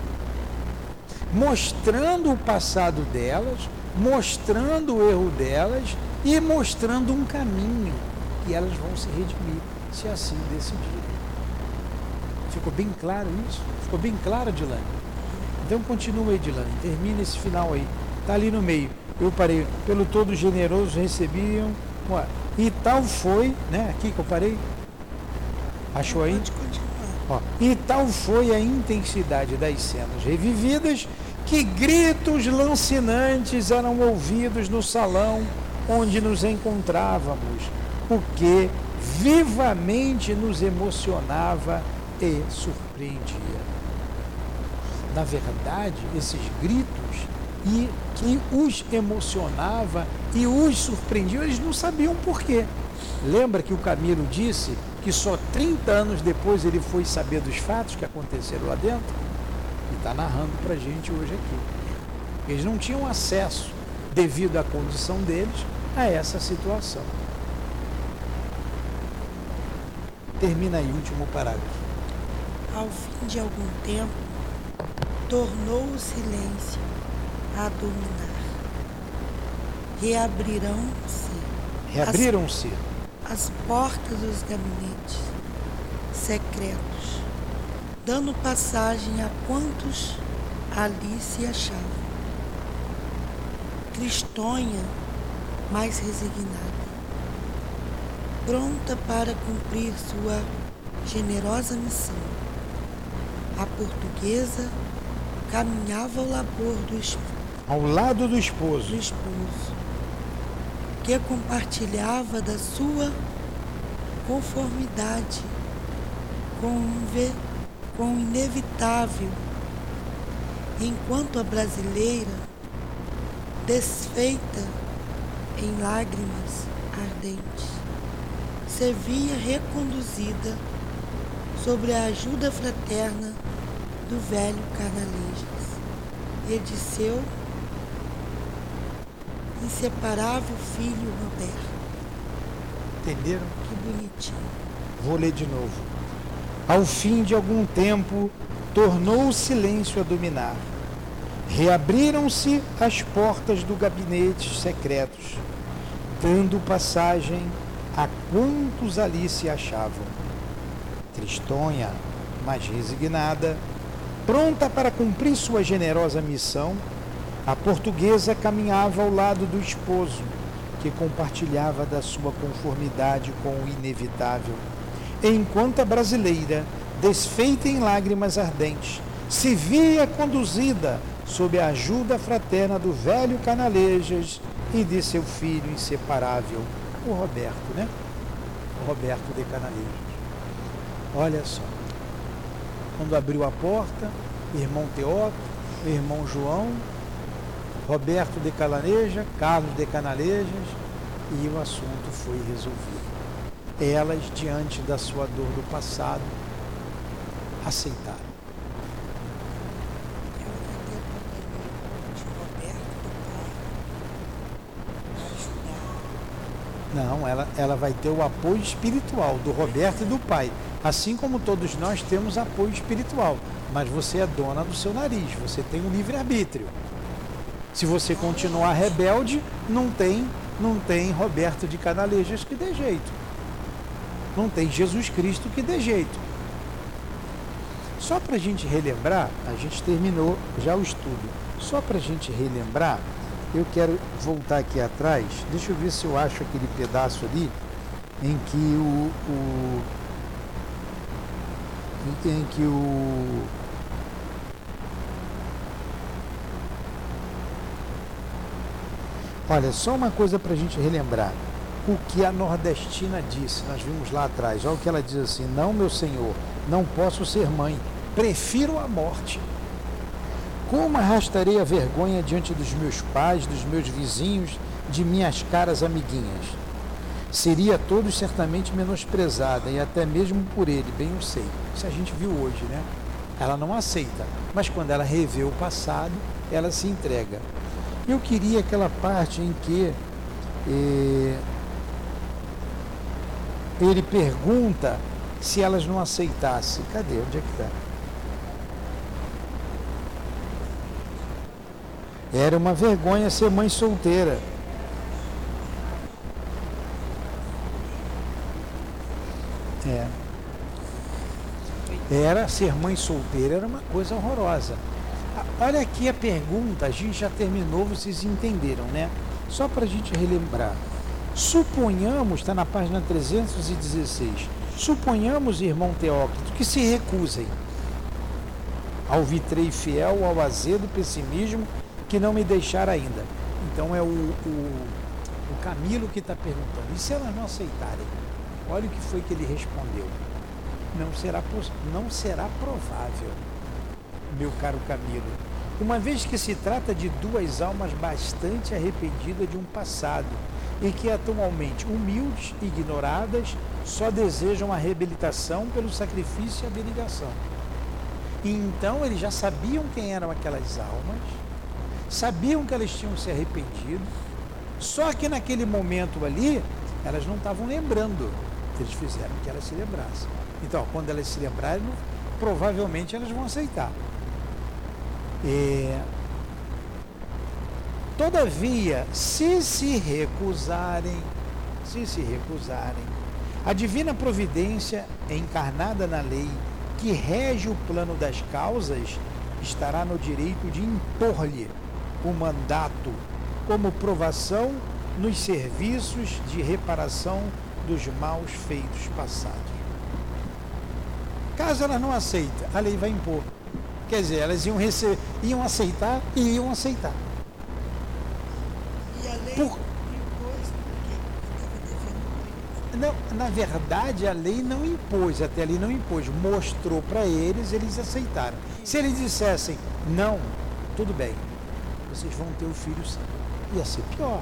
Mostrando o passado delas, mostrando o erro delas e mostrando um caminho que elas vão se redimir, se assim decidirem. Ficou bem claro isso? Ficou bem claro, Dilane? Então continua aí, Dilane. Termina esse final aí. Está ali no meio. eu parei. Pelo todo generoso recebiam. E tal foi, né? Aqui que eu parei. Achou aí? Pode continuar. Ó, e tal foi a intensidade das cenas revividas que gritos lancinantes eram ouvidos no salão onde nos encontrávamos, o que vivamente nos emocionava e surpreendia. Na verdade, esses gritos e que os emocionava e os surpreendia, eles não sabiam por quê. Lembra que o Camilo disse que só 30 anos depois ele foi saber dos fatos que aconteceram lá dentro? E está narrando para a gente hoje aqui. Eles não tinham acesso, devido à condição deles, a essa situação. Termina aí o último parágrafo. Ao fim de algum tempo, tornou o silêncio a dominar. Reabrirão-se. Reabriram-se as portas dos gabinetes secretos, dando passagem a quantos ali se achavam. Tristonha, mais resignada, pronta para cumprir sua generosa missão. A portuguesa caminhava ao labor do ao lado do esposo. Do esposo que compartilhava da sua conformidade com, com o inevitável, enquanto a brasileira, desfeita em lágrimas ardentes, servia reconduzida sobre a ajuda fraterna do velho Carnalejas e de seu inseparável filho Roberto. Entenderam? Que bonitinho. Vou ler de novo. Ao fim de algum tempo, tornou o silêncio a dominar. Reabriram-se as portas do gabinete secretos, dando passagem a quantos ali se achavam. Tristonha, mas resignada, pronta para cumprir sua generosa missão, a portuguesa caminhava ao lado do esposo, que compartilhava da sua conformidade com o inevitável, enquanto a brasileira, desfeita em lágrimas ardentes, se via conduzida sob a ajuda fraterna do velho Canalejas e de seu filho inseparável, o Roberto, né? O Roberto de Canalejas. Olha só. Quando abriu a porta, irmão Teófilo, irmão João, Roberto de Calaneja, Carlos de Canalejas, e o assunto foi resolvido. Elas, diante da sua dor do passado, aceitaram. Não, ela, ela vai ter o apoio espiritual do Roberto e do pai. Assim como todos nós temos apoio espiritual. Mas você é dona do seu nariz, você tem um livre-arbítrio. Se você continuar rebelde, não tem, não tem Roberto de Canalejas que dê jeito. Não tem Jesus Cristo que dê jeito. Só para a gente relembrar, a gente terminou já o estudo. Só para a gente relembrar, eu quero voltar aqui atrás. Deixa eu ver se eu acho aquele pedaço ali em que o, o em que o Olha, só uma coisa para a gente relembrar. O que a nordestina disse, nós vimos lá atrás. Olha o que ela diz assim: Não, meu senhor, não posso ser mãe, prefiro a morte. Como arrastarei a vergonha diante dos meus pais, dos meus vizinhos, de minhas caras amiguinhas? Seria todos certamente menosprezada e até mesmo por ele, bem eu sei. Isso a gente viu hoje, né? Ela não aceita, mas quando ela revê o passado, ela se entrega. Eu queria aquela parte em que eh, ele pergunta se elas não aceitassem. Cadê? Onde é que está? Era uma vergonha ser mãe solteira. É. Era ser mãe solteira era uma coisa horrorosa olha aqui a pergunta, a gente já terminou, vocês entenderam, né? Só para a gente relembrar. Suponhamos, está na página 316, suponhamos, irmão Teócrito, que se recusem ao vitrei fiel, ao azedo pessimismo que não me deixar ainda. Então é o, o, o Camilo que está perguntando. E se elas não aceitarem? Olha o que foi que ele respondeu. Não será, não será provável, meu caro Camilo, uma vez que se trata de duas almas bastante arrependidas de um passado e que atualmente humildes ignoradas só desejam a reabilitação pelo sacrifício e abnegação. E então eles já sabiam quem eram aquelas almas, sabiam que elas tinham se arrependido, só que naquele momento ali, elas não estavam lembrando. Eles fizeram que elas se lembrassem. Então, quando elas se lembrarem, provavelmente elas vão aceitar. Todavia, se se recusarem, se se recusarem, a divina providência encarnada na lei que rege o plano das causas estará no direito de impor-lhe o mandato como provação nos serviços de reparação dos maus feitos passados. Caso elas não aceitem, a lei vai impor. Quer dizer, elas iam, receber, iam aceitar e iam aceitar. E a lei Por- Não, na verdade, a lei não impôs, até ali não impôs, mostrou para eles, eles aceitaram. Se eles dissessem, não, tudo bem, vocês vão ter o filho sim. Ia ser pior,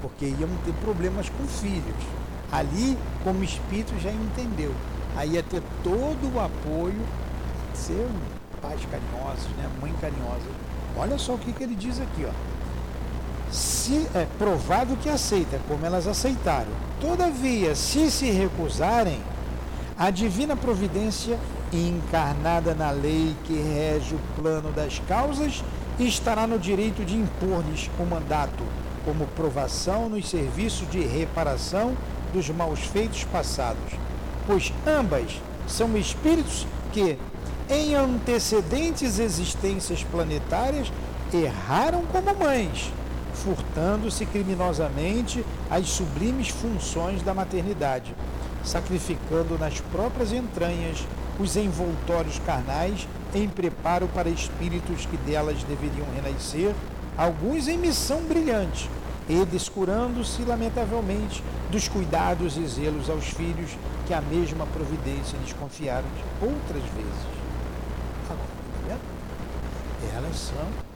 porque iam ter problemas com filhos. Ali, como espírito, já entendeu. Aí ia ter todo o apoio, ser pais carinhosos, né? mãe carinhosa. Olha só o que, que ele diz aqui, ó se é provável que aceita, como elas aceitaram. Todavia, se se recusarem, a divina providência encarnada na lei que rege o plano das causas estará no direito de impor-lhes o mandato como provação nos serviços de reparação dos maus feitos passados, pois ambas são espíritos que, em antecedentes existências planetárias, erraram como mães, furtando-se criminosamente as sublimes funções da maternidade, sacrificando nas próprias entranhas os envoltórios carnais em preparo para espíritos que delas deveriam renascer, alguns em missão brilhante, e descurando-se lamentavelmente dos cuidados e zelos aos filhos que a mesma providência lhes confiaram outras vezes. Agora, tá? Elas são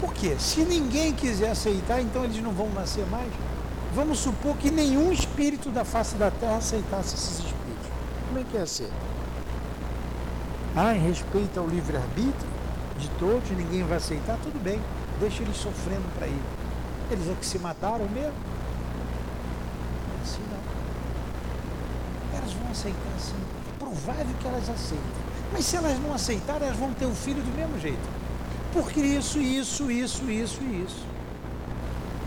por quê? Se ninguém quiser aceitar, então eles não vão nascer mais. Vamos supor que nenhum espírito da face da terra aceitasse esses espíritos. Como é que ia ser? Ah, em respeito ao livre-arbítrio de todos, ninguém vai aceitar, tudo bem. Deixa eles sofrendo para ir. Eles é que se mataram mesmo? Assim não. Elas vão aceitar sim. É provável que elas aceitem. Mas se elas não aceitarem, elas vão ter o filho do mesmo jeito. Porque isso, isso, isso, isso e isso.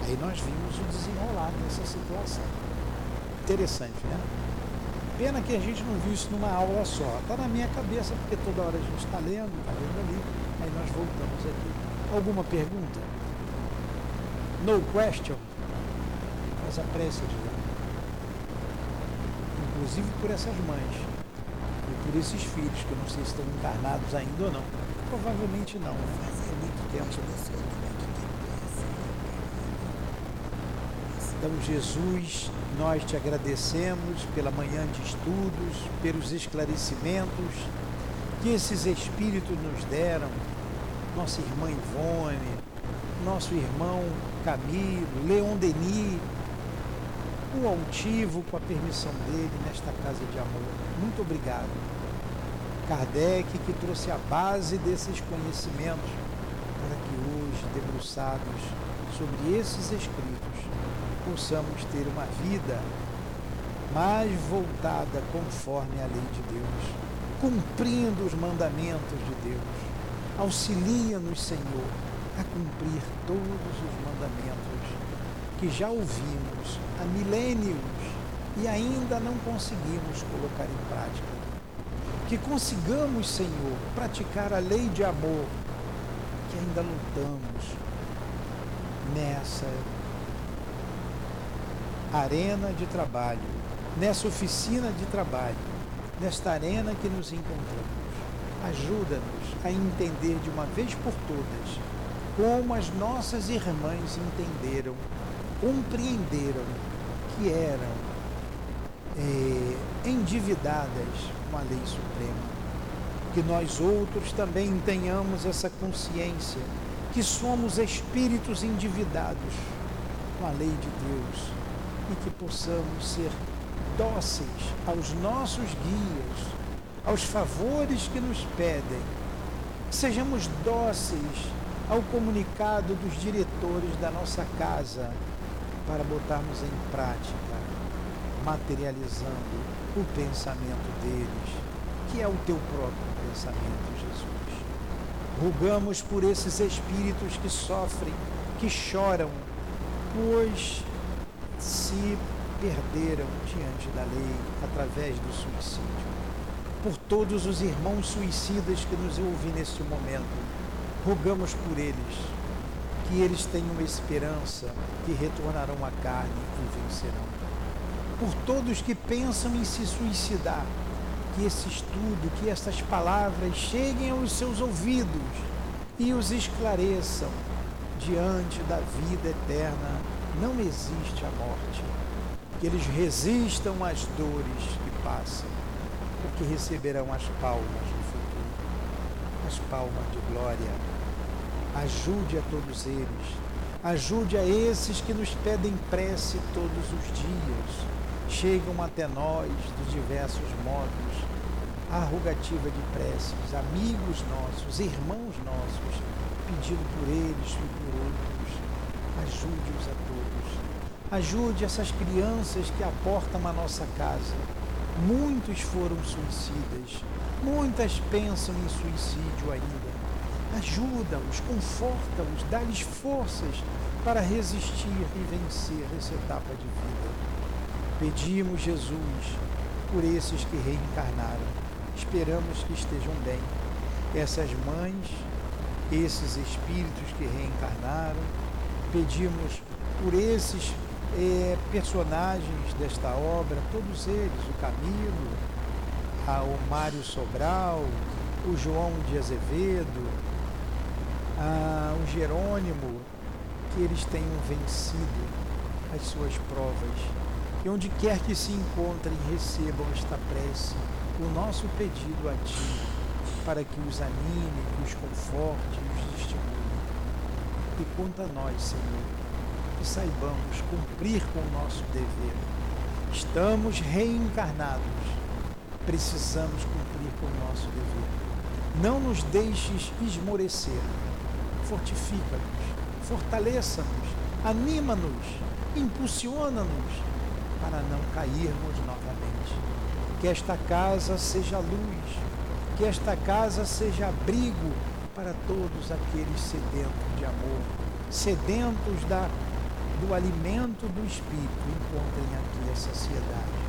Aí nós vimos o desenrolar dessa situação. Interessante, né? Pena que a gente não viu isso numa aula só. Está na minha cabeça, porque toda hora a gente está lendo, está lendo ali. Aí nós voltamos aqui. Alguma pergunta? No question? Faz a prece de lá. Inclusive por essas mães. E por esses filhos, que eu não sei se estão encarnados ainda ou não. Provavelmente não, né? fazer muito tempo. o tempo essa. Então, Jesus, nós te agradecemos pela manhã de estudos, pelos esclarecimentos que esses espíritos nos deram, nossa irmã Ivone, nosso irmão Camilo, Leon Denis, o altivo com a permissão dele nesta casa de amor. Muito obrigado. Kardec que trouxe a base desses conhecimentos para que hoje, debruçados sobre esses escritos, possamos ter uma vida mais voltada conforme a lei de Deus, cumprindo os mandamentos de Deus. Auxilia-nos, Senhor, a cumprir todos os mandamentos que já ouvimos há milênios e ainda não conseguimos colocar em prática. Que consigamos, Senhor, praticar a lei de amor ainda lutamos nessa arena de trabalho, nessa oficina de trabalho, nesta arena que nos encontramos. Ajuda-nos a entender de uma vez por todas como as nossas irmãs entenderam, compreenderam que eram é, endividadas com a lei suprema. Que nós outros também tenhamos essa consciência que somos espíritos endividados com a lei de Deus e que possamos ser dóceis aos nossos guias, aos favores que nos pedem. Sejamos dóceis ao comunicado dos diretores da nossa casa para botarmos em prática, materializando o pensamento deles, que é o teu próprio pensamento, Jesus. Rugamos por esses espíritos que sofrem, que choram, pois se perderam diante da lei através do suicídio. Por todos os irmãos suicidas que nos ouvem neste momento, rogamos por eles, que eles tenham esperança que retornarão à carne e vencerão. Por todos que pensam em se suicidar, que esse estudo, que estas palavras cheguem aos seus ouvidos e os esclareçam diante da vida eterna. Não existe a morte. Que eles resistam às dores que passam, porque receberão as palmas do futuro, as palmas de glória. Ajude a todos eles, ajude a esses que nos pedem prece todos os dias, chegam até nós de diversos modos, a rogativa de preces, amigos nossos, irmãos nossos, pedindo por eles e por outros. Ajude-os a todos. Ajude essas crianças que aportam a nossa casa. Muitos foram suicidas, muitas pensam em suicídio ainda. Ajuda-os, conforta-os, dá-lhes forças para resistir e vencer essa etapa de vida. Pedimos, Jesus, por esses que reencarnaram. Esperamos que estejam bem. Essas mães, esses espíritos que reencarnaram, pedimos por esses é, personagens desta obra, todos eles, o Camilo, o Mário Sobral, o João de Azevedo, a, o Jerônimo, que eles tenham vencido as suas provas e onde quer que se encontrem, recebam esta prece, o nosso pedido a Ti, para que os anime, que os conforte os estimule. E quanto a nós, Senhor, que saibamos cumprir com o nosso dever. Estamos reencarnados, precisamos cumprir com o nosso dever. Não nos deixes esmorecer, fortifica-nos, fortaleça-nos, anima-nos, impulsiona-nos para não cairmos novamente. Que esta casa seja luz, que esta casa seja abrigo para todos aqueles sedentos de amor, sedentos da, do alimento do Espírito, encontrem aqui a saciedade.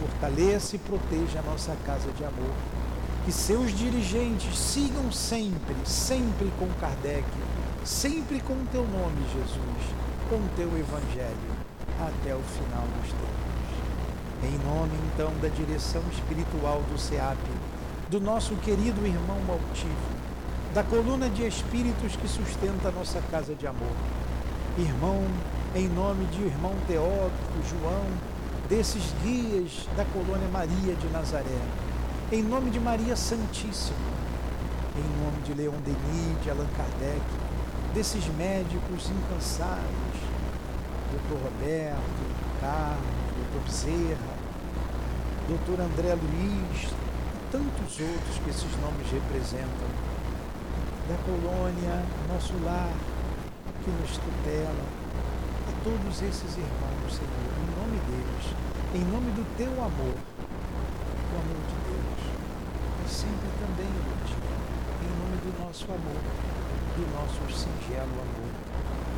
Fortaleça e proteja a nossa casa de amor. Que seus dirigentes sigam sempre, sempre com Kardec, sempre com o teu nome, Jesus, com o teu Evangelho até o final dos tempos. Em nome então da direção espiritual do SEAP, do nosso querido irmão Altivo, da coluna de espíritos que sustenta a nossa casa de amor. Irmão, em nome de irmão Teódoco, João, desses guias da colônia Maria de Nazaré, em nome de Maria Santíssima, em nome de Leon Denis, de Allan Kardec, desses médicos incansáveis, doutor Roberto, Carlos, doutor Bezerra, doutor André Luiz e tantos outros que esses nomes representam, da colônia, nosso lar, que nos tutela, a todos esses irmãos, Senhor, em nome do teu amor, do amor de Deus, e sempre também, útil, em nome do nosso amor, do nosso singelo amor,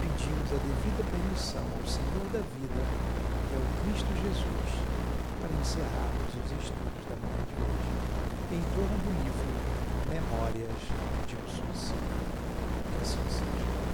pedimos a devida permissão ao Senhor da vida, que é o Cristo Jesus, para encerrarmos os estudos da manhã de hoje, em torno do livro Memórias de um Suicídio. Que assim seja.